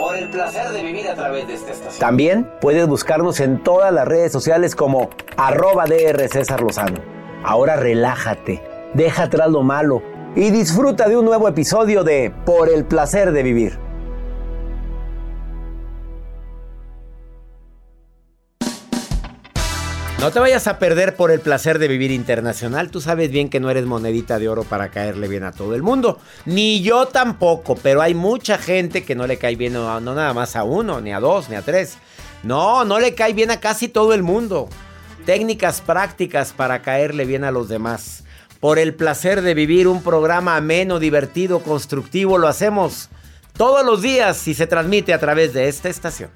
Por el placer de vivir a través de esta estación. También puedes buscarnos en todas las redes sociales como arroba DR César Lozano. Ahora relájate, deja atrás lo malo y disfruta de un nuevo episodio de Por el placer de vivir. No te vayas a perder por el placer de vivir internacional. Tú sabes bien que no eres monedita de oro para caerle bien a todo el mundo. Ni yo tampoco, pero hay mucha gente que no le cae bien, no, nada más a uno, ni a dos, ni a tres. No, no le cae bien a casi todo el mundo. Técnicas prácticas para caerle bien a los demás. Por el placer de vivir un programa ameno, divertido, constructivo, lo hacemos todos los días y se transmite a través de esta estación.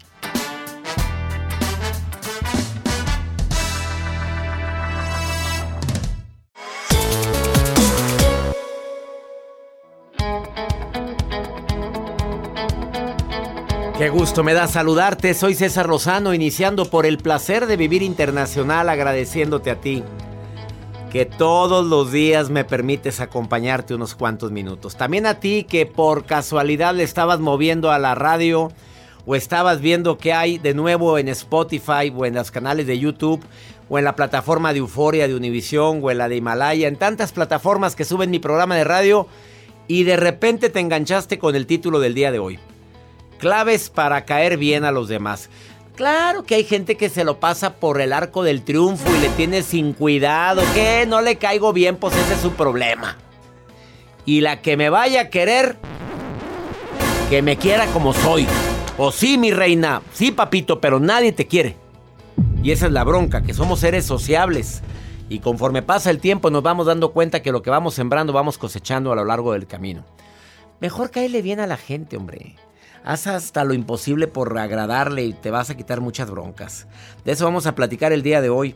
Qué gusto me da saludarte, soy César Lozano, iniciando por el placer de vivir internacional, agradeciéndote a ti, que todos los días me permites acompañarte unos cuantos minutos. También a ti que por casualidad le estabas moviendo a la radio o estabas viendo qué hay de nuevo en Spotify o en los canales de YouTube o en la plataforma de Euforia de Univisión o en la de Himalaya, en tantas plataformas que suben mi programa de radio y de repente te enganchaste con el título del día de hoy. Claves para caer bien a los demás. Claro que hay gente que se lo pasa por el arco del triunfo y le tiene sin cuidado. Que no le caigo bien, pues ese es su problema. Y la que me vaya a querer, que me quiera como soy. O sí, mi reina, sí, papito, pero nadie te quiere. Y esa es la bronca, que somos seres sociables. Y conforme pasa el tiempo nos vamos dando cuenta que lo que vamos sembrando vamos cosechando a lo largo del camino. Mejor caerle bien a la gente, hombre. Haz hasta lo imposible por agradarle y te vas a quitar muchas broncas. De eso vamos a platicar el día de hoy.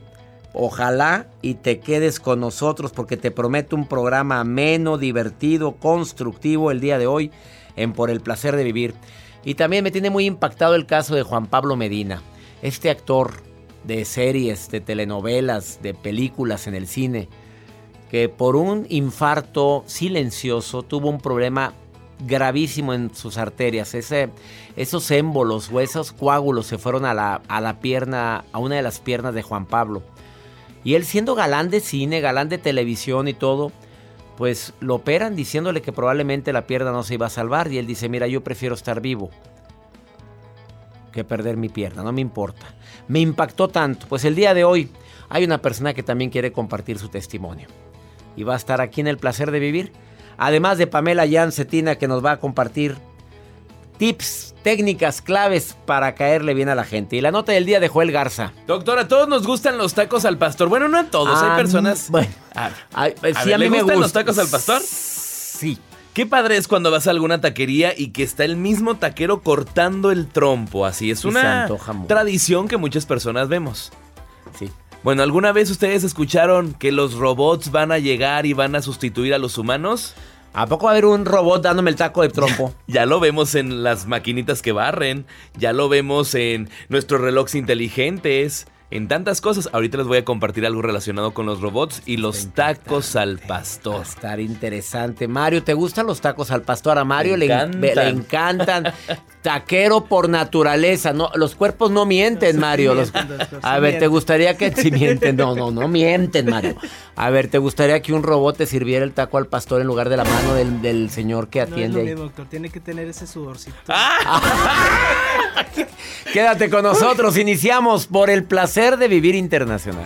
Ojalá y te quedes con nosotros porque te prometo un programa ameno, divertido, constructivo el día de hoy en Por el Placer de Vivir. Y también me tiene muy impactado el caso de Juan Pablo Medina, este actor de series, de telenovelas, de películas en el cine, que por un infarto silencioso tuvo un problema gravísimo en sus arterias. Ese, esos émbolos o esos coágulos se fueron a la, a la pierna, a una de las piernas de Juan Pablo. Y él siendo galán de cine, galán de televisión y todo, pues lo operan diciéndole que probablemente la pierna no se iba a salvar. Y él dice, mira, yo prefiero estar vivo que perder mi pierna, no me importa. Me impactó tanto. Pues el día de hoy hay una persona que también quiere compartir su testimonio. Y va a estar aquí en el placer de vivir. Además de Pamela Jan Cetina que nos va a compartir tips, técnicas, claves para caerle bien a la gente. Y la nota del día de Joel Garza. Doctor, a todos nos gustan los tacos al pastor. Bueno, no a todos, hay Ah, personas. bueno. A- a sí, ver, a mí ¿le me gustan los tacos al pastor? Sí. Qué padre es cuando vas a alguna taquería y que está el mismo taquero cortando el trompo. Así es una tradición que muchas personas vemos. Sí. Bueno, ¿alguna vez ustedes escucharon que los robots van a llegar y van a sustituir a los humanos? ¿A poco va a haber un robot dándome el taco de trompo? Ya lo vemos en las maquinitas que barren, ya lo vemos en nuestros relojes inteligentes, en tantas cosas. Ahorita les voy a compartir algo relacionado con los robots y los tacos al Va pastor. a estar interesante. Mario, ¿te gustan los tacos al pastor? A Mario le, le encantan. Taquero por naturaleza. No, los cuerpos no mienten, Mario. Mienten, a ver, ¿te gustaría que si mienten? No, no, no mienten, Mario. A ver, ¿te gustaría que un robot te sirviera el taco al pastor en lugar de la mano del, del señor que No atiende ahí? mismo, doctor. Tiene que tener ese sudorcito. Quédate con nosotros. Iniciamos por el placer de vivir internacional.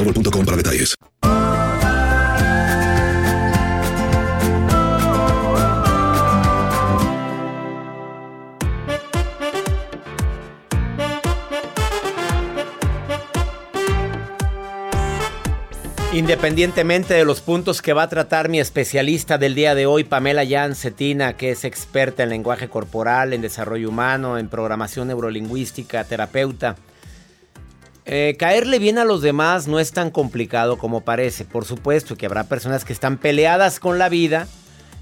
para detalles. Independientemente de los puntos que va a tratar mi especialista del día de hoy, Pamela Jan Cetina, que es experta en lenguaje corporal, en desarrollo humano, en programación neurolingüística, terapeuta. Eh, caerle bien a los demás no es tan complicado como parece. Por supuesto que habrá personas que están peleadas con la vida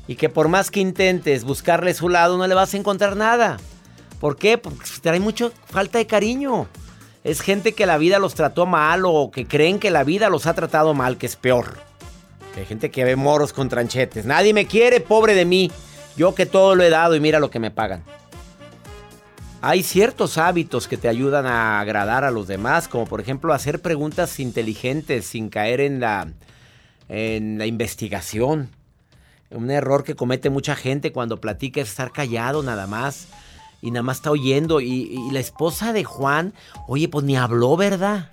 y que por más que intentes buscarle su lado no le vas a encontrar nada. ¿Por qué? Porque trae mucho falta de cariño. Es gente que la vida los trató mal o que creen que la vida los ha tratado mal, que es peor. Hay gente que ve moros con tranchetes. Nadie me quiere, pobre de mí. Yo que todo lo he dado y mira lo que me pagan. Hay ciertos hábitos que te ayudan a agradar a los demás, como por ejemplo hacer preguntas inteligentes sin caer en la, en la investigación. Un error que comete mucha gente cuando platica es estar callado nada más. Y nada más está oyendo. Y, y la esposa de Juan, oye, pues ni habló, ¿verdad?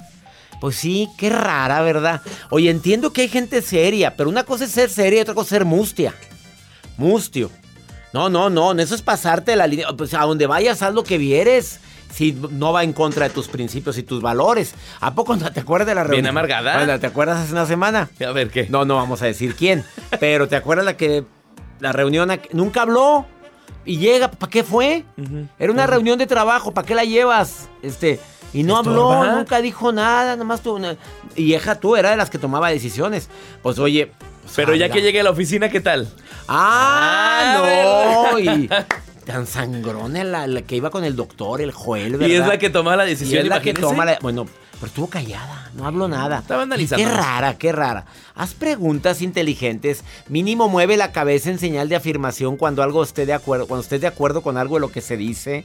Pues sí, qué rara, ¿verdad? Oye, entiendo que hay gente seria, pero una cosa es ser seria y otra cosa es ser mustia. Mustio. No, no, no, eso es pasarte la línea. Pues a donde vayas, haz lo que vieres. Si no va en contra de tus principios y tus valores. ¿A poco no te acuerdas de la reunión? Bien amargada. Bueno, ¿te acuerdas hace una semana? A ver, ¿qué? No, no vamos a decir quién. Pero ¿te acuerdas la que la reunión aquí- nunca habló? Y llega, ¿para qué fue? Era una reunión de trabajo, ¿para qué la llevas? Este, y no habló, nunca dijo nada, nada más tuvo una... Y hija, tú era de las que tomaba decisiones. Pues oye... Pero ya que llegue a la oficina, ¿qué tal? ¡Ah, Ah, no! Y tan sangrona la, la que iba con el doctor, el Joel, ¿verdad? Y es la que toma la Y decisión. es la que toma la... Bueno, pero estuvo callada, no habló nada. Estaba analizando. Qué rara, qué rara. Haz preguntas inteligentes, mínimo mueve la cabeza en señal de afirmación cuando algo esté de acuerdo, cuando estés de acuerdo con algo de lo que se dice.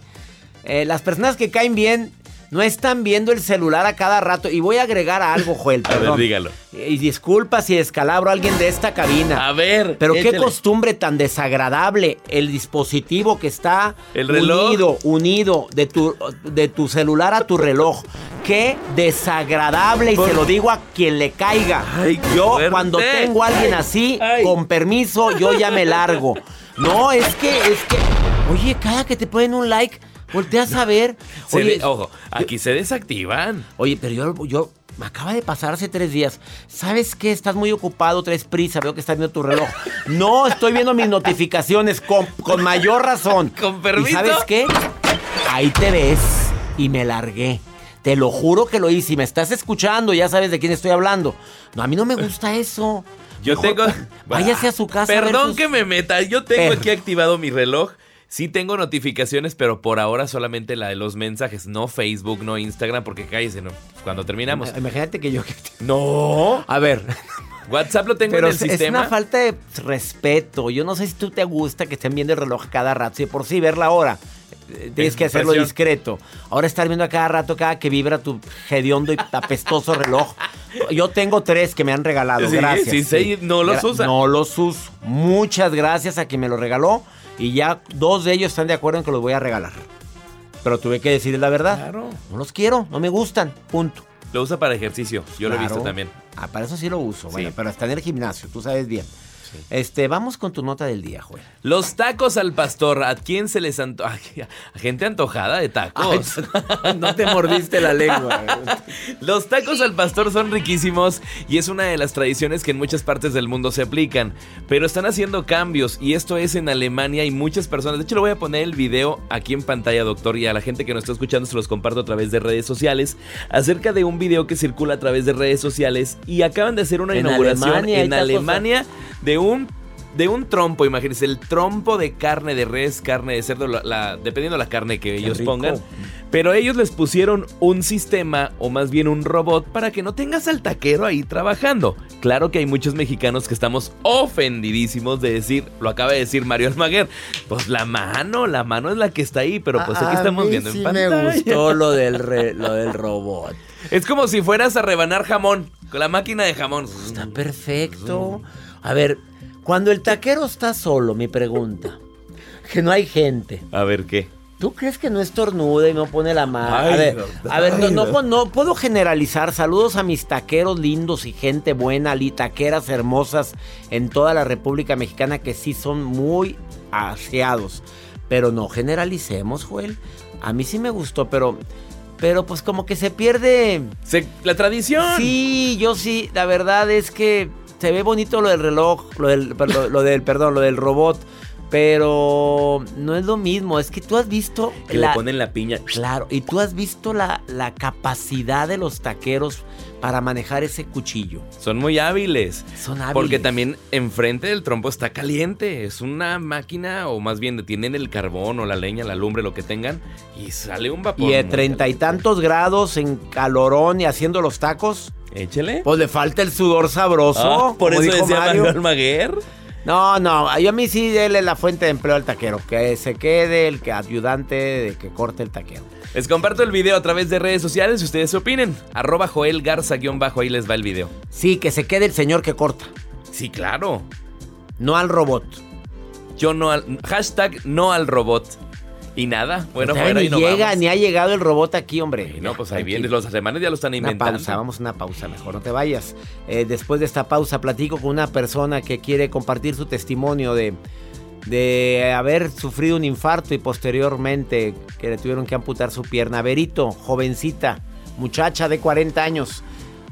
Eh, las personas que caen bien no están viendo el celular a cada rato. Y voy a agregar algo, Joel, A ver, dígalo. Y disculpa si descalabro a alguien de esta cabina. A ver. Pero qué costumbre tan desagradable el dispositivo que está El reloj. unido, unido de tu, de tu celular a tu reloj. Qué desagradable y se lo digo a quien le caiga. Ay, yo fuerte. cuando tengo a alguien así, Ay. con permiso, yo ya me largo. No, es que, es que. Oye, cada que te ponen un like, volteas a ver. Oye, de- ojo, aquí se desactivan. Oye, pero yo, yo me acaba de pasar hace tres días. ¿Sabes qué? Estás muy ocupado, traes prisa, veo que estás viendo tu reloj. No, estoy viendo mis notificaciones con, con mayor razón. Con permiso. ¿Y sabes qué? Ahí te ves y me largué. Te lo juro que lo hice. Si me estás escuchando, ya sabes de quién estoy hablando. No, a mí no me gusta eso. Yo Mejor tengo. Váyase a su casa. Perdón sus- que me meta. Yo tengo aquí activado mi reloj. Sí tengo notificaciones, pero por ahora solamente la de los mensajes. No Facebook, no Instagram, porque cállese, ¿no? Cuando terminamos. Imagínate que yo. No. A ver. WhatsApp lo tengo Pero en el es, es sistema. una falta de respeto. Yo no sé si tú te gusta que estén viendo el reloj cada rato. Si por sí ver la hora. eh, Tienes Es que hacerlo presión. discreto. Ahora estar viendo a cada rato, cada que vibra tu hediondo y apestoso reloj. Yo tengo tres que me han regalado. Sí, gracias. sí, sí, no los usa. No los uso. Muchas gracias a quien me lo regaló. Y ya dos de ellos están de acuerdo en que los voy a regalar. Pero tuve que decir la verdad. Claro. No los quiero, no me gustan. Punto. Lo usa para ejercicio. Yo lo he visto también. Ah, para eso sí lo uso. Bueno, Sí. pero está en el gimnasio, tú sabes bien. Este, vamos con tu nota del día, Joel. Los tacos al pastor. ¿A quién se les antoja? A gente antojada de tacos. no te mordiste la lengua. Los tacos al pastor son riquísimos y es una de las tradiciones que en muchas partes del mundo se aplican, pero están haciendo cambios y esto es en Alemania y muchas personas, de hecho le voy a poner el video aquí en pantalla doctor y a la gente que nos está escuchando se los comparto a través de redes sociales acerca de un video que circula a través de redes sociales y acaban de hacer una En inauguración Alemania en Alemania de un de un trompo, imagínense, el trompo de carne de res, carne de cerdo, la- la- dependiendo la carne que ellos rico. pongan. Pero ellos les pusieron un sistema, o más bien un robot, para que no tengas al taquero ahí trabajando. Claro que hay muchos mexicanos que estamos ofendidísimos de decir, lo acaba de decir Mario Almaguer, pues la mano, la mano es la que está ahí, pero pues aquí estamos viendo sí en pantalla. me gustó lo del, re- lo del robot. Es como si fueras a rebanar jamón, con la máquina de jamón. Está perfecto. A ver, cuando el taquero está solo, mi pregunta, que no hay gente. A ver qué. ¿Tú crees que no estornuda y no pone la mano? Ay, a ver, doctor. a ver no, puedo generalizar. Saludos a mis taqueros lindos y gente buena, li- taqueras hermosas en toda la República Mexicana que sí son muy aseados. Pero no generalicemos, Joel. A mí sí me gustó, pero, pero pues como que se pierde. Se- la tradición. Sí, yo sí. La verdad es que se ve bonito lo del reloj, lo del, perdón, lo del, perdón, lo del robot. Pero no es lo mismo. Es que tú has visto Que le ponen la piña. Claro, y tú has visto la, la capacidad de los taqueros para manejar ese cuchillo. Son muy hábiles. Son hábiles. Porque también enfrente del trompo está caliente. Es una máquina, o más bien tienen el carbón o la leña, la lumbre, lo que tengan, y sale un vapor. Y de treinta y tantos grados en calorón y haciendo los tacos, Échele. pues le falta el sudor sabroso. Ah, por eso decía Mario. Manuel Almaguer. No, no, yo a mí sí déle la fuente de empleo al taquero. Que se quede el que ayudante de que corte el taquero. Les comparto el video a través de redes sociales y ustedes opinen. Arroba Joel Garza guion bajo, ahí les va el video. Sí, que se quede el señor que corta, Sí, claro. no al robot. Yo no al. Hashtag no al robot. Y nada. Bueno, Todavía fuera ni y no llega, vamos. ni ha llegado el robot aquí, hombre. Y no, pues ahí tranquilo. viene. Los alemanes ya lo están Una inventando. pausa, vamos a una pausa, mejor no te vayas. Eh, después de esta pausa platico con una persona que quiere compartir su testimonio de, de haber sufrido un infarto y posteriormente que le tuvieron que amputar su pierna. Verito, jovencita, muchacha de 40 años,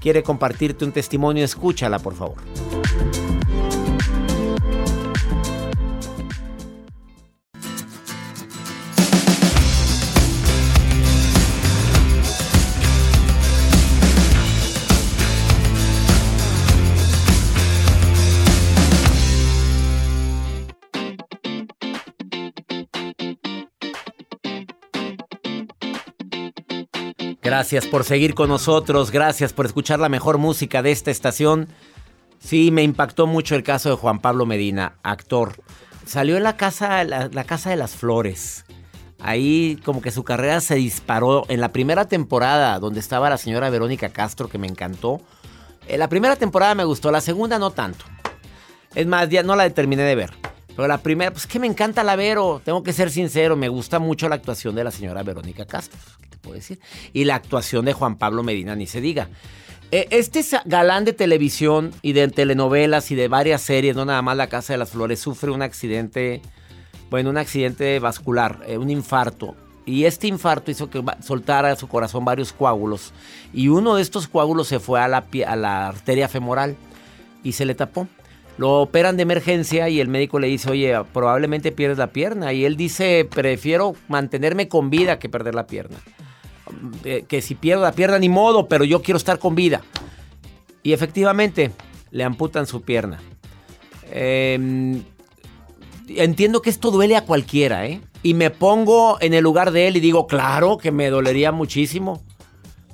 quiere compartirte un testimonio, escúchala por favor. Gracias por seguir con nosotros, gracias por escuchar la mejor música de esta estación. Sí, me impactó mucho el caso de Juan Pablo Medina, actor. Salió en la casa, la, casa de las flores. Ahí como que su carrera se disparó en la primera temporada donde estaba la señora Verónica Castro que me encantó. En la primera temporada me gustó, la segunda no tanto. Es más, ya no la terminé de ver. Pero la primera, pues que me encanta la Vero, tengo que ser sincero, me gusta mucho la actuación de la señora Verónica Castro. Puedo decir. Y la actuación de Juan Pablo Medina, ni se diga. Eh, este galán de televisión y de telenovelas y de varias series, no nada más La Casa de las Flores, sufre un accidente, bueno, un accidente vascular, eh, un infarto. Y este infarto hizo que soltara a su corazón varios coágulos. Y uno de estos coágulos se fue la, a la arteria femoral y se le tapó. Lo operan de emergencia y el médico le dice, oye, probablemente pierdes la pierna. Y él dice, prefiero mantenerme con vida que perder la pierna. Eh, que si pierdo la pierna, ni modo, pero yo quiero estar con vida. Y efectivamente, le amputan su pierna. Em, entiendo que esto duele a cualquiera, ¿eh? Y me pongo en el lugar de él y digo, claro que me dolería muchísimo.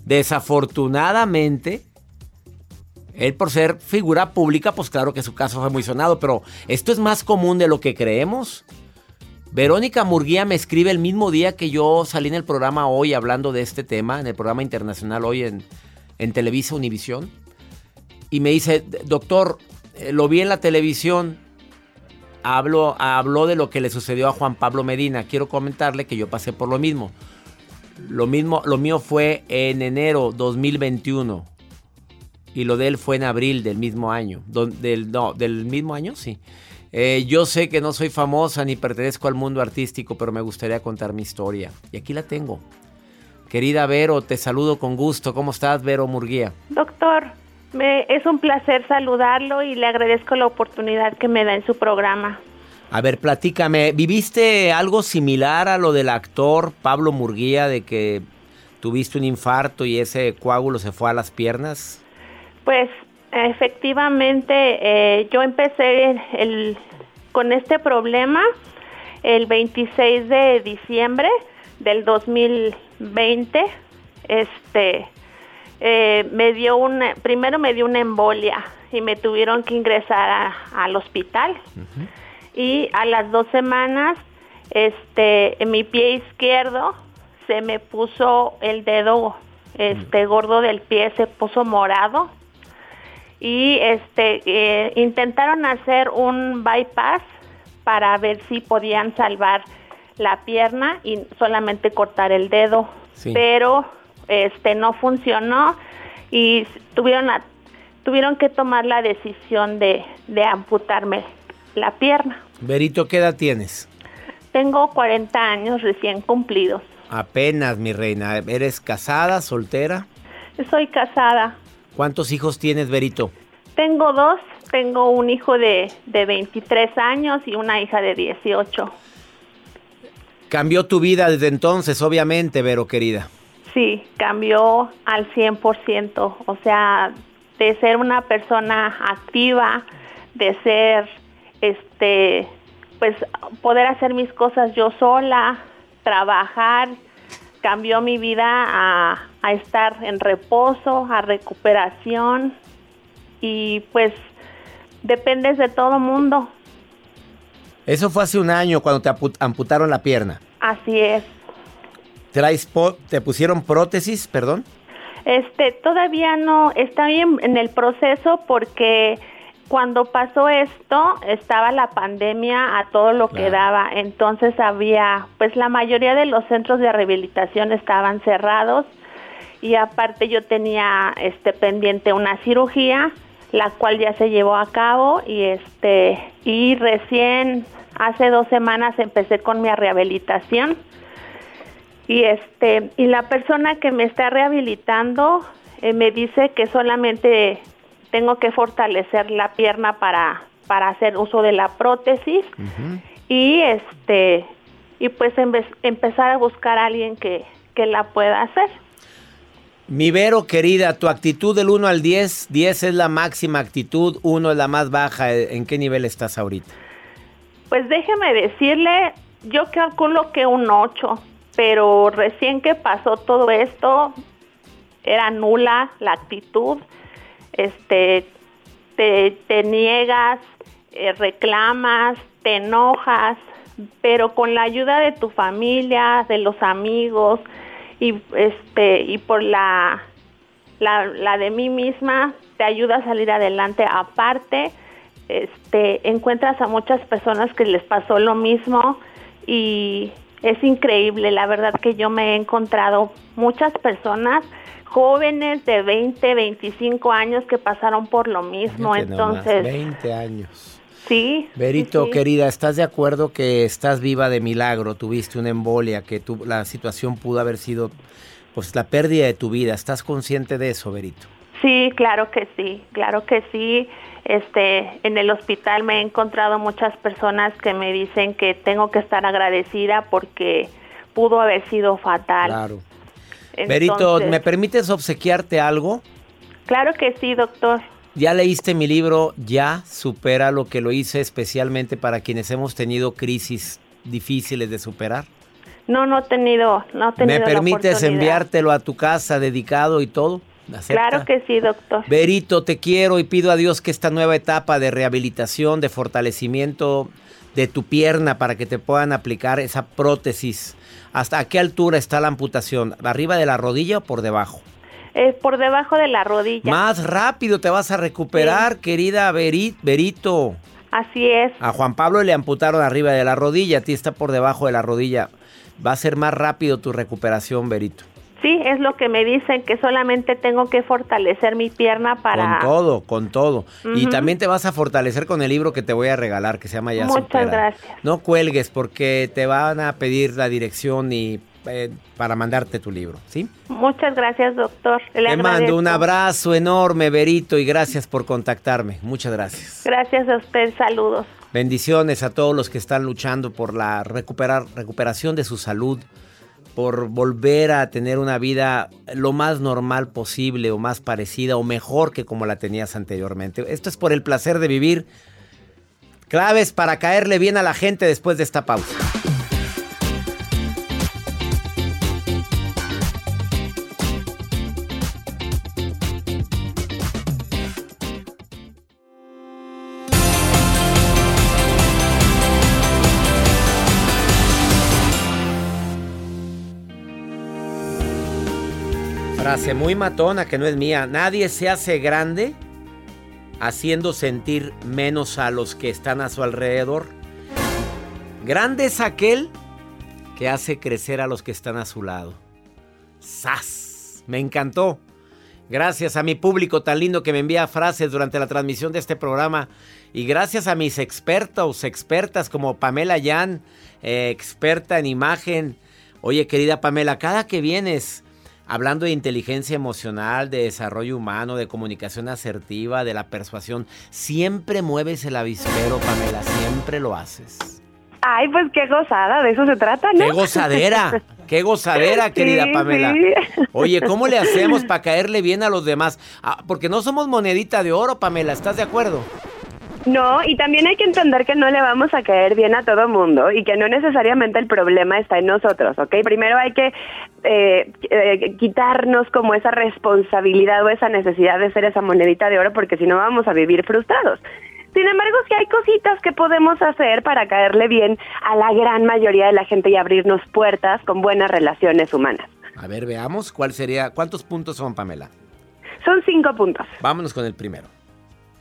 Desafortunadamente, él por ser figura pública, pues claro que su caso fue muy sonado, pero esto es más común de lo que creemos. Verónica Murguía me escribe el mismo día que yo salí en el programa hoy hablando de este tema, en el programa internacional hoy en, en Televisa Univisión. Y me dice, doctor, eh, lo vi en la televisión, hablo, habló de lo que le sucedió a Juan Pablo Medina. Quiero comentarle que yo pasé por lo mismo. Lo mismo, lo mío fue en enero 2021 y lo de él fue en abril del mismo año. Del, no, del mismo año, sí. Eh, yo sé que no soy famosa ni pertenezco al mundo artístico, pero me gustaría contar mi historia. Y aquí la tengo. Querida Vero, te saludo con gusto. ¿Cómo estás, Vero Murguía? Doctor, me, es un placer saludarlo y le agradezco la oportunidad que me da en su programa. A ver, platícame, ¿viviste algo similar a lo del actor Pablo Murguía de que tuviste un infarto y ese coágulo se fue a las piernas? Pues Efectivamente, eh, yo empecé el, con este problema el 26 de diciembre del 2020. Este, eh, me dio un, primero me dio una embolia y me tuvieron que ingresar al hospital. Y a las dos semanas, este, en mi pie izquierdo se me puso el dedo, este, gordo del pie se puso morado y este eh, intentaron hacer un bypass para ver si podían salvar la pierna y solamente cortar el dedo, pero este no funcionó y tuvieron tuvieron que tomar la decisión de, de amputarme la pierna. Berito, ¿qué edad tienes? Tengo 40 años recién cumplidos. Apenas, mi reina. ¿Eres casada, soltera? Soy casada. ¿Cuántos hijos tienes, Berito? Tengo dos. Tengo un hijo de, de 23 años y una hija de 18. Cambió tu vida desde entonces, obviamente, Vero, querida. Sí, cambió al 100%. O sea, de ser una persona activa, de ser, este, pues, poder hacer mis cosas yo sola, trabajar, cambió mi vida a, a estar en reposo, a recuperación y pues dependes de todo mundo. Eso fue hace un año cuando te amputaron la pierna. Así es. ¿Te pusieron prótesis, perdón? Este, todavía no, está bien en el proceso porque cuando pasó esto estaba la pandemia a todo lo que daba, entonces había, pues la mayoría de los centros de rehabilitación estaban cerrados y aparte yo tenía este pendiente una cirugía, la cual ya se llevó a cabo y este y recién hace dos semanas empecé con mi rehabilitación. Y este y la persona que me está rehabilitando eh, me dice que solamente tengo que fortalecer la pierna para, para hacer uso de la prótesis y este y pues empezar a buscar a alguien que, que la pueda hacer. Mi Vero querida, tu actitud del 1 al 10, 10 es la máxima actitud, 1 es la más baja, ¿en qué nivel estás ahorita? Pues déjeme decirle, yo calculo que un 8, pero recién que pasó todo esto, era nula la actitud este, te, niegas, eh, reclamas, te enojas, pero con la ayuda de tu familia, de los amigos y este y por la, la, la de mí misma te ayuda a salir adelante. Aparte, este encuentras a muchas personas que les pasó lo mismo y, es increíble, la verdad que yo me he encontrado muchas personas jóvenes de 20, 25 años que pasaron por lo mismo, Fíjate entonces 20 años. sí. Berito, sí, sí. querida, ¿estás de acuerdo que estás viva de milagro? Tuviste una embolia, que tu- la situación pudo haber sido pues la pérdida de tu vida. ¿Estás consciente de eso, Berito? Sí, claro que sí, claro que sí. Este, en el hospital me he encontrado muchas personas que me dicen que tengo que estar agradecida porque pudo haber sido fatal. Claro. Berito, Entonces, ¿me permites obsequiarte algo? Claro que sí, doctor. Ya leíste mi libro, ya supera lo que lo hice especialmente para quienes hemos tenido crisis difíciles de superar. No, no he tenido, no he tenido ¿Me permites enviártelo a tu casa dedicado y todo? Claro que sí, doctor. Berito, te quiero y pido a Dios que esta nueva etapa de rehabilitación, de fortalecimiento de tu pierna para que te puedan aplicar esa prótesis. ¿Hasta a qué altura está la amputación? ¿Arriba de la rodilla o por debajo? Eh, por debajo de la rodilla. Más rápido te vas a recuperar, querida Beri- Berito. Así es. A Juan Pablo le amputaron arriba de la rodilla, a ti está por debajo de la rodilla. Va a ser más rápido tu recuperación, Berito. Sí, es lo que me dicen, que solamente tengo que fortalecer mi pierna para... Con todo, con todo. Y también te vas a fortalecer con el libro que te voy a regalar, que se llama Ya Muchas Supera. gracias. No cuelgues porque te van a pedir la dirección y eh, para mandarte tu libro, ¿sí? Muchas gracias, doctor. Le te mando un abrazo enorme, Berito, y gracias por contactarme. Muchas gracias. Gracias a usted, saludos. Bendiciones a todos los que están luchando por la recuperar, recuperación de su salud, por volver a tener una vida lo más normal posible o más parecida o mejor que como la tenías anteriormente. Esto es por el placer de vivir. Claves para caerle bien a la gente después de esta pausa. Frase muy matona que no es mía. Nadie se hace grande haciendo sentir menos a los que están a su alrededor. Grande es aquel que hace crecer a los que están a su lado. ¡Sas! Me encantó. Gracias a mi público tan lindo que me envía frases durante la transmisión de este programa. Y gracias a mis expertos, expertas como Pamela Yan, eh, experta en imagen. Oye, querida Pamela, cada que vienes hablando de inteligencia emocional, de desarrollo humano, de comunicación asertiva, de la persuasión, siempre mueves el avispero, Pamela, siempre lo haces. Ay, pues qué gozada, de eso se trata, ¿no? ¡Qué gozadera! ¡Qué gozadera, querida Sí, Pamela! sí. Oye, ¿cómo le hacemos para caerle bien a los demás? Ah, porque no somos monedita de oro, Pamela, ¿estás de acuerdo? No, y también hay que entender que no le vamos a caer bien a todo mundo y que no necesariamente el problema está en nosotros, ¿ok? Primero hay que eh, eh, quitarnos como esa responsabilidad o esa necesidad de ser esa monedita de oro porque si no vamos a vivir frustrados. Sin embargo, sí hay cositas que podemos hacer para caerle bien a la gran mayoría de la gente y abrirnos puertas con buenas relaciones humanas. A ver, veamos cuál sería. ¿Cuántos puntos son, Pamela? Son cinco puntos. Vámonos con el primero.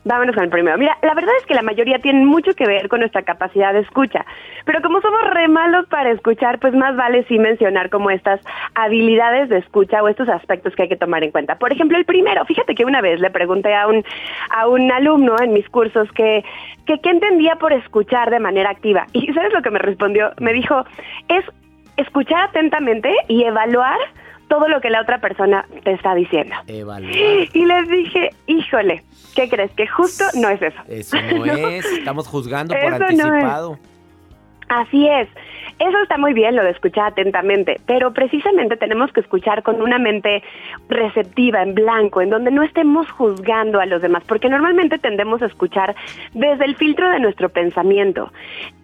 Vámonos con el primero. Mira, la verdad es que la mayoría tienen mucho que ver con nuestra capacidad de escucha. Pero como somos re malos para escuchar, pues más vale sí mencionar como estas habilidades de escucha o estos aspectos que hay que tomar en cuenta. Por ejemplo, el primero, fíjate que una vez le pregunté a un, a un alumno en mis cursos que, que qué entendía por escuchar de manera activa. Y ¿sabes lo que me respondió? Me dijo, es escuchar atentamente y evaluar todo lo que la otra persona te está diciendo. Evaluar. Y les dije, híjole, ¿qué crees? Que justo no es eso. Eso no, es. Estamos juzgando por Eso no es. Así es. Eso está muy bien, lo de escuchar atentamente, pero precisamente tenemos que escuchar con una mente receptiva, en blanco, en donde no estemos juzgando a los demás, porque normalmente tendemos a escuchar desde el filtro de nuestro pensamiento.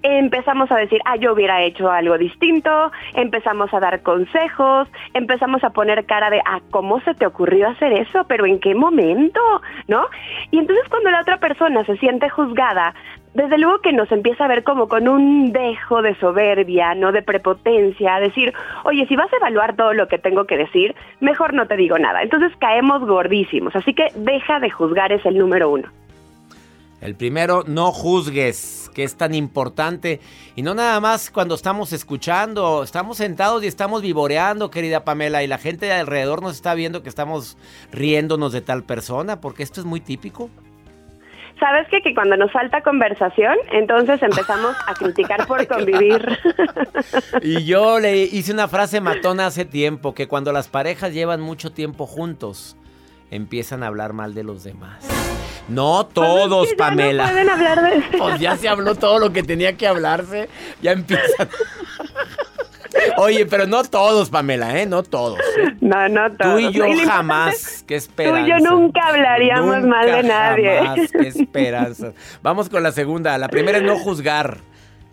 Empezamos a decir, ah, yo hubiera hecho algo distinto, empezamos a dar consejos, empezamos a poner cara de, ah, ¿cómo se te ocurrió hacer eso? ¿Pero en qué momento? ¿No? Y entonces cuando la otra persona se siente juzgada, desde luego que nos empieza a ver como con un dejo de soberbia, no de prepotencia, decir, oye, si vas a evaluar todo lo que tengo que decir, mejor no te digo nada. Entonces caemos gordísimos, así que deja de juzgar es el número uno. El primero, no juzgues, que es tan importante. Y no nada más cuando estamos escuchando, estamos sentados y estamos vivoreando, querida Pamela, y la gente de alrededor nos está viendo que estamos riéndonos de tal persona, porque esto es muy típico. ¿Sabes qué? Que cuando nos falta conversación, entonces empezamos a criticar por convivir. Y yo le hice una frase matona hace tiempo, que cuando las parejas llevan mucho tiempo juntos, empiezan a hablar mal de los demás. No todos, Pues es que ya Pamela. No pueden hablar de. Pues ya se habló todo lo que tenía que hablarse. Ya empiezan. Oye, pero no todos, Pamela, ¿eh? No todos. No, no Tú todos. y yo jamás. Qué Tú esperanza. y yo nunca hablaríamos Nunca, mal de nadie. Jamás, qué esperanza. Vamos con la segunda. La primera es no juzgar.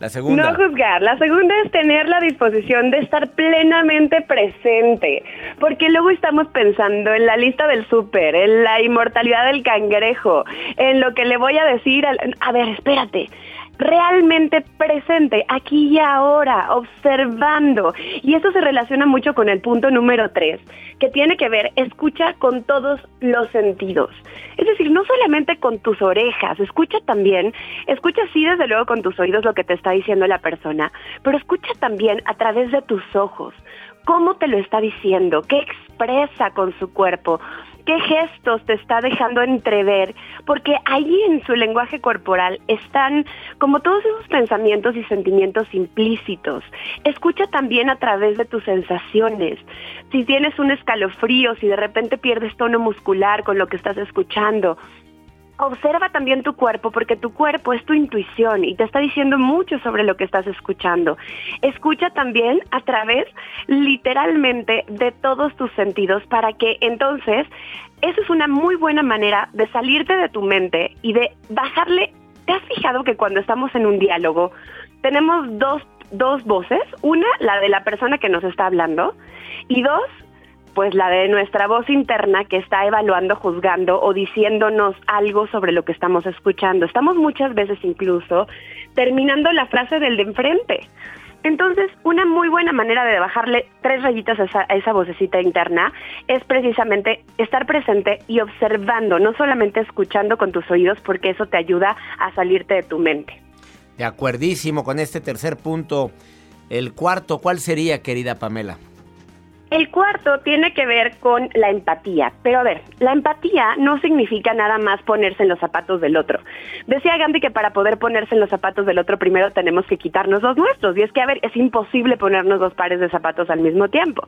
La segunda. No juzgar. La segunda es tener la disposición de estar plenamente presente. Porque luego estamos pensando en la lista del súper, en la inmortalidad del cangrejo, en lo que le voy a decir al... A ver, espérate. Realmente presente, aquí y ahora, observando. Y eso se relaciona mucho con el punto número tres, que tiene que ver, escucha con todos los sentidos. Es decir, no solamente con tus orejas, escucha también, escucha sí desde luego con tus oídos lo que te está diciendo la persona, pero escucha también a través de tus ojos. ¿Cómo te lo está diciendo? ¿Qué expresa con su cuerpo? ¿Qué gestos te está dejando entrever? Porque ahí en su lenguaje corporal están como todos esos pensamientos y sentimientos implícitos. Escucha también a través de tus sensaciones. Si tienes un escalofrío, si de repente pierdes tono muscular con lo que estás escuchando, Observa también tu cuerpo porque tu cuerpo es tu intuición y te está diciendo mucho sobre lo que estás escuchando. Escucha también a través literalmente de todos tus sentidos para que entonces eso es una muy buena manera de salirte de tu mente y de bajarle. ¿Te has fijado que cuando estamos en un diálogo tenemos dos, dos voces? Una, la de la persona que nos está hablando y dos, pues la de nuestra voz interna que está evaluando, juzgando o diciéndonos algo sobre lo que estamos escuchando. Estamos muchas veces incluso terminando la frase del de enfrente. Entonces, una muy buena manera de bajarle tres rayitas a esa, vocecita interna es precisamente estar presente y observando, no solamente escuchando con tus oídos, porque eso te ayuda a salirte de tu mente. De acuerdísimo con este tercer punto. El cuarto, ¿cuál sería, querida Pamela? El cuarto tiene que ver con la empatía. Pero a ver, la empatía no significa nada más ponerse en los zapatos del otro. Decía Gandhi que para poder ponerse en los zapatos del otro primero tenemos que quitarnos los nuestros. Y es que, a ver, es imposible ponernos dos pares de zapatos al mismo tiempo.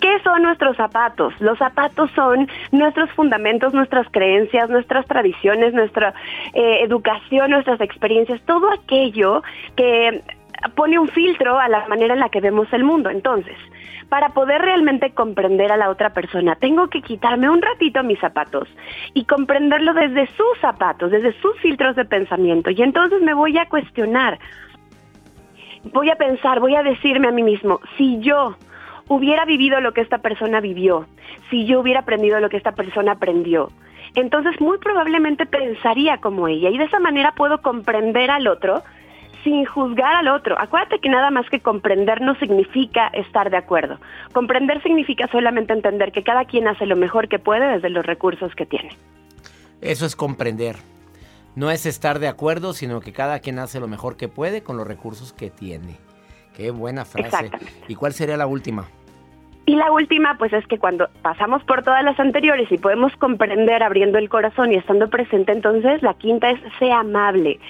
¿Qué son nuestros zapatos? Los zapatos son nuestros fundamentos, nuestras creencias, nuestras tradiciones, nuestra eh, educación, nuestras experiencias, todo aquello que pone un filtro a la manera en la que vemos el mundo. Entonces, para poder realmente comprender a la otra persona, tengo que quitarme un ratito mis zapatos y comprenderlo desde sus zapatos, desde sus filtros de pensamiento. Y entonces me voy a cuestionar, voy a pensar, voy a decirme a mí mismo, si yo hubiera vivido lo que esta persona vivió, si yo hubiera aprendido lo que esta persona aprendió, entonces muy probablemente pensaría como ella y de esa manera puedo comprender al otro sin juzgar al otro. Acuérdate que nada más que comprender no significa estar de acuerdo. Comprender significa solamente entender que cada quien hace lo mejor que puede desde los recursos que tiene. Eso es comprender. No es estar de acuerdo, sino que cada quien hace lo mejor que puede con los recursos que tiene. Qué buena frase. ¿Y cuál sería la última? Y la última, pues es que cuando pasamos por todas las anteriores y podemos comprender abriendo el corazón y estando presente, entonces la quinta es sea amable.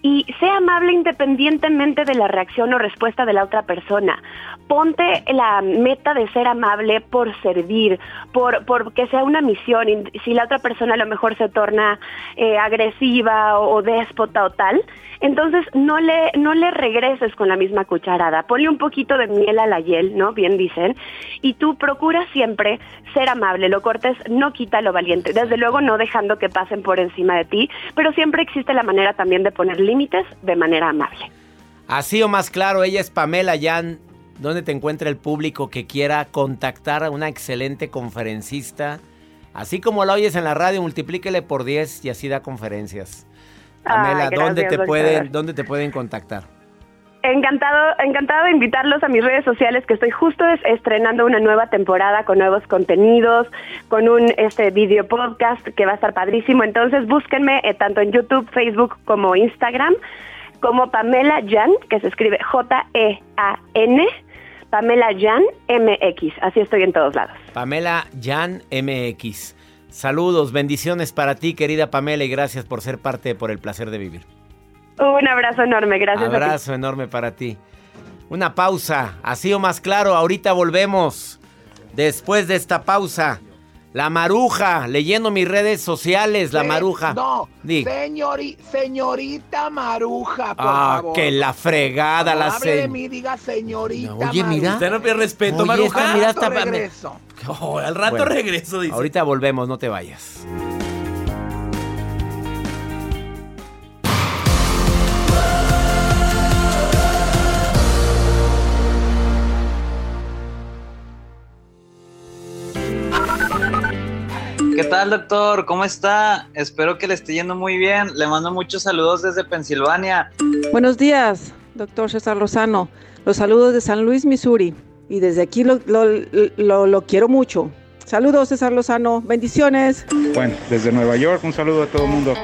Y sea amable independientemente de la reacción o respuesta de la otra persona. Ponte la meta de ser amable por servir, por, por que sea una misión. Y si la otra persona a lo mejor se torna eh, agresiva o, o déspota o tal, entonces no le, no le regreses con la misma cucharada. Ponle un poquito de miel a la hiel, ¿no? Bien dicen. Y tú procura siempre ser amable. Lo cortés no quita lo valiente. Desde luego no dejando que pasen por encima de ti, pero siempre existe la manera también de poner límites de manera amable. Así o más claro, ella es Pamela Yan. ¿Dónde te encuentra el público que quiera contactar a una excelente conferencista? Así como la oyes en la radio, multiplíquele por 10 y así da conferencias. Pamela, ¿dónde, te doctor. pueden, ¿dónde te pueden contactar? Encantado, encantado de invitarlos a mis redes sociales que estoy justo es- estrenando una nueva temporada con nuevos contenidos, con un este video podcast que va a estar padrísimo. Entonces búsquenme eh, tanto en YouTube, Facebook como Instagram como Pamela Jan, que se escribe J E A N, Pamela Jan MX. Así estoy en todos lados. Pamela Jan MX. Saludos, bendiciones para ti, querida Pamela, y gracias por ser parte de por el placer de vivir. Un abrazo enorme, gracias. a ti. Abrazo enorme para ti. Una pausa, así o más claro, ahorita volvemos. Después de esta pausa, la maruja, leyendo mis redes sociales, la Se- maruja. No, Di. señori- señorita Maruja, por Ah, favor. que la fregada, la Hable de se- mí, diga señorita Oye, mira. Usted no pierde respeto, Oye, Maruja. esta, mira, Rato regreso. Oh, al rato Bueno, regreso, dice. Ahorita volvemos, no te vayas. Tal, doctor? ¿Cómo está? Espero que le esté yendo muy bien. Le mando muchos saludos desde Pensilvania. Buenos días, doctor César Lozano. Los saludos de San Luis, Missouri. Y desde aquí lo, lo- lo- lo quiero mucho. Saludos, César Lozano. Bendiciones. Bueno, desde Nueva York, un saludo a todo el mundo.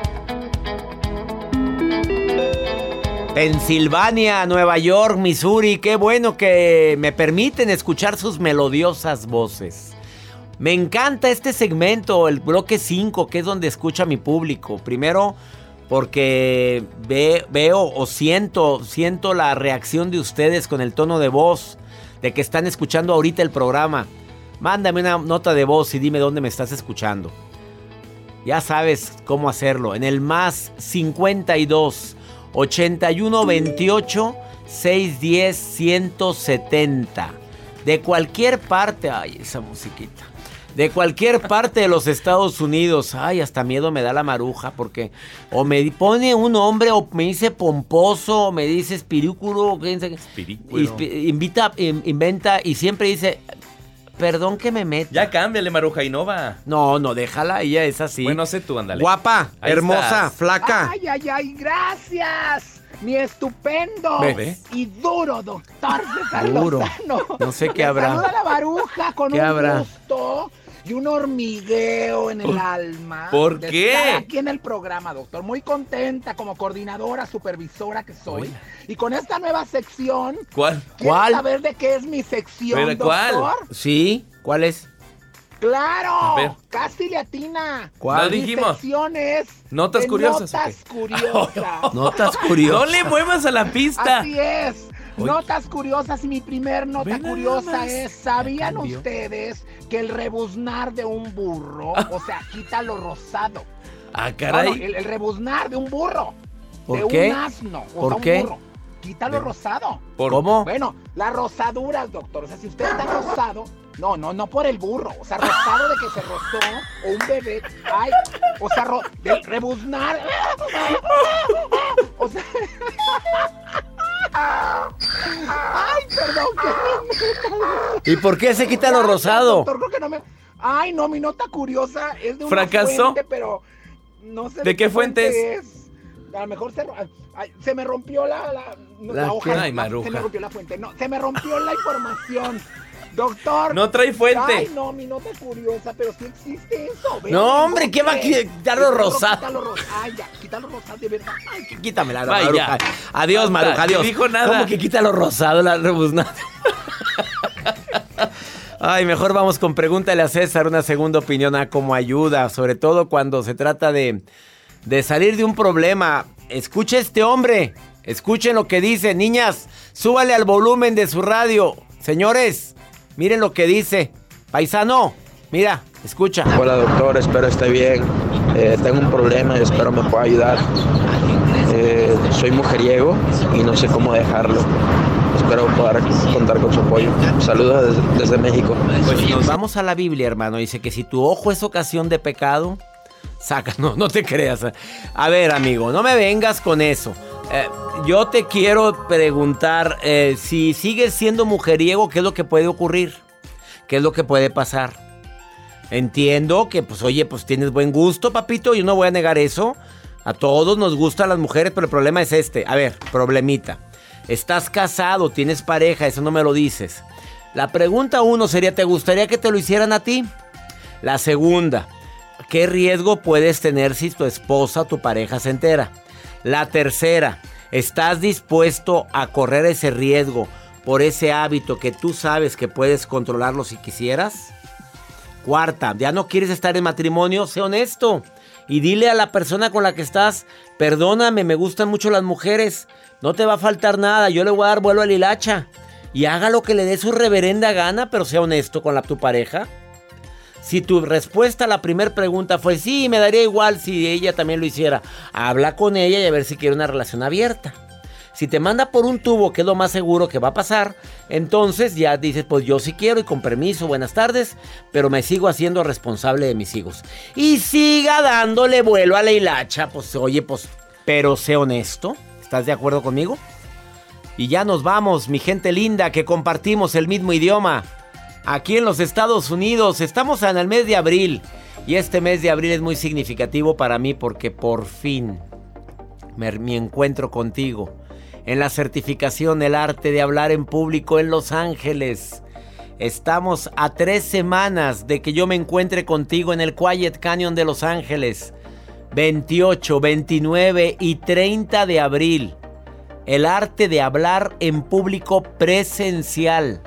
Pensilvania, Nueva York, Missouri, qué bueno que me permiten escuchar sus melodiosas voces. Me encanta este segmento, el bloque 5, que es donde escucha mi público. Primero, porque ve- veo o siento, siento la reacción de ustedes con el tono de voz, de que están escuchando ahorita el programa. Mándame una nota de voz y dime dónde me estás escuchando. Ya sabes cómo hacerlo. En el más 52 81 28 610 170. De cualquier parte. Ay, esa musiquita. De cualquier parte de los Estados Unidos. Ay, hasta miedo me da la maruja porque o me pone un nombre o me dice pomposo o me dice. Y- invita, in- inventa y siempre dice, perdón que me meta. Ya cámbiale, Maruja Innova. No, no, déjala, ella es así. Bueno, sé tú, ándale. Guapa, Ahí hermosa, estás. flaca. Ay, ay, ay, gracias. Mi estupendo. Ve. y duro doctor César Duro. Lozano. No sé qué habrá. Saluda la baruja con ¿Qué un habrá? gusto y un hormigueo en el alma. ¿Por de qué? estar aquí en el programa, doctor. Muy contenta como coordinadora, supervisora que soy. Y con esta nueva sección, ¿Cuál? ¿quieres ¿Cuál? saber de qué es mi sección, ¿Pero cuál? doctor? Sí, ¿cuál es? ¡Claro! Casi le atina. ¿Cuál? Mi dijimos? sección es Notas curiosas, ¿o Notas curiosas. Notas curiosas. No le muevas a la pista. Así es. Oye. Notas curiosas y mi primer nota curiosa es, ¿sabían ustedes que el rebuznar de un burro, o sea, quita lo rosado? Ah, caray. el, el rebuznar de un burro, ¿Por de qué? un asno, o ¿Por sea, un qué? burro, quita lo rosado. Por- ¿Cómo? Bueno, las rosaduras, doctor. O sea, si usted está rosado, no, no, no por el burro. O sea, rosado de que se rozó o un bebé. Ay, o sea, ro- de rebuznar. O sea. Ay, perdón, que ¿Y por qué se quita lo rosado? Doctor, creo que no me. Ay, no, mi nota curiosa es de una ¿Fracasó? fuente, pero no sé ¿De qué fuente es. A lo mejor se, ro- ay, se me rompió la, la, ¿La la hoja. qué? Ay, se me rompió la fuente. No, se me rompió la información. Doctor. No trae fuente. Ay, no, mi nota curiosa, pero sí existe eso. Vean, No, hombre, ¿qué va a encontré. quitar lo El burro rosado? quita lo ros- Ay, ya, quita lo rosado de verdad. Ay, Quítamela, la Vaya. maruja. Adiós, Basta, maruja, adiós. dijo nada. ¿Cómo que quita lo rosado, la rebuznada? Ay, mejor vamos con pregúntale a César una segunda opinión a cómo ayuda, sobre todo cuando se trata de, de salir de un problema. Escuche este hombre, escuchen lo que dice. Niñas, súbale al volumen de su radio. Señores, miren lo que dice. Paisano, mira, escucha. Hola doctor, espero esté bien. Eh, tengo un problema y espero me pueda ayudar. Eh, soy mujeriego y no sé cómo dejarlo. Espero poder contar con su apoyo. Saludos desde, desde México. Pues nos vamos a la Biblia, hermano. Dice que si tu ojo es ocasión de pecado, saca. No, no te creas. A ver, amigo, no me vengas con eso. Eh, yo te quiero preguntar, eh, si sigues siendo mujeriego, ¿qué es lo que puede ocurrir? ¿Qué es lo que puede pasar? Entiendo que, pues, oye, pues tienes buen gusto, papito. Yo no voy a negar eso. A todos nos gustan las mujeres, pero el problema es este. A ver, problemita. Estás casado, tienes pareja, eso no me lo dices. La pregunta uno sería, ¿te gustaría que te lo hicieran a ti? La segunda, ¿qué riesgo puedes tener si tu esposa o tu pareja se entera? La tercera, ¿estás dispuesto a correr ese riesgo por ese hábito que tú sabes que puedes controlarlo si quisieras? Cuarta, ¿ya no quieres estar en matrimonio? Sé honesto y dile a la persona con la que estás, perdóname, me gustan mucho las mujeres, no te va a faltar nada, yo le voy a dar vuelo a la hilacha. Y haga lo que le dé su reverenda gana, pero sea honesto con la, tu pareja. Si tu respuesta a la primera pregunta fue sí, me daría igual si ella también lo hiciera, habla con ella y a ver si quiere una relación abierta. Si te manda por un tubo, que es lo más seguro que va a pasar, entonces ya dices, pues yo sí quiero y con permiso, buenas tardes, pero me sigo haciendo responsable de mis hijos. Y siga dándole vuelo a la hilacha, pues oye, pues, pero sé honesto, ¿estás de acuerdo conmigo? Y ya nos vamos, mi gente linda, que compartimos el mismo idioma. Aquí en los Estados Unidos, estamos en el mes de abril. Y este mes de abril es muy significativo para mí porque por fin me, encuentro contigo en la certificación El arte de hablar en público en Los Ángeles. Estamos a tres semanas de que yo me encuentre contigo en el Quiet Canyon de Los Ángeles. 28, 29 y 30 de abril. El arte de hablar en público presencial.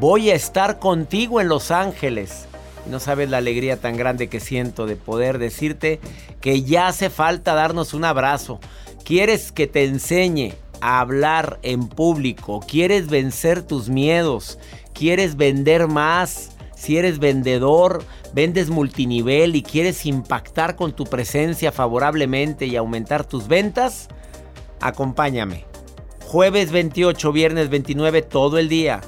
Voy a estar contigo en Los Ángeles. No sabes la alegría tan grande que siento de poder decirte que ya hace falta darnos un abrazo. ¿Quieres que te enseñe a hablar en público, quieres vencer tus miedos, quieres vender más, si eres vendedor, vendes multinivel y quieres impactar con tu presencia favorablemente y aumentar tus ventas, acompáñame. Jueves 28, viernes 29, todo el día.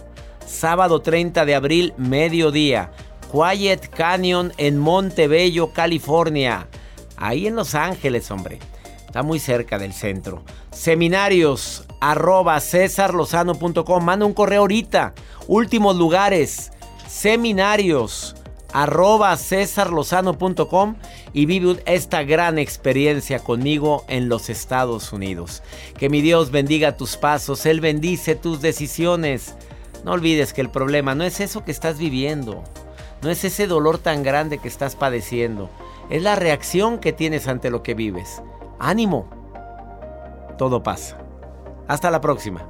Sábado 30 de abril, mediodía. Quiet Canyon en Montebello, California. Ahí en Los Ángeles, hombre. Está muy cerca del centro. Seminarios arroba. Manda un correo ahorita. Últimos lugares. Seminarios arroba cesarlozano.com y vive esta gran experiencia conmigo en los Estados Unidos. Que mi Dios bendiga tus pasos, Él bendice tus decisiones. No olvides que el problema no es eso que estás viviendo, no es ese dolor tan grande que estás padeciendo, es la reacción que tienes ante lo que vives. Ánimo. Todo pasa. Hasta la próxima.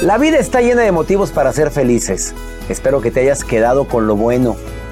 La vida está llena de motivos para ser felices. Espero que te hayas quedado con lo bueno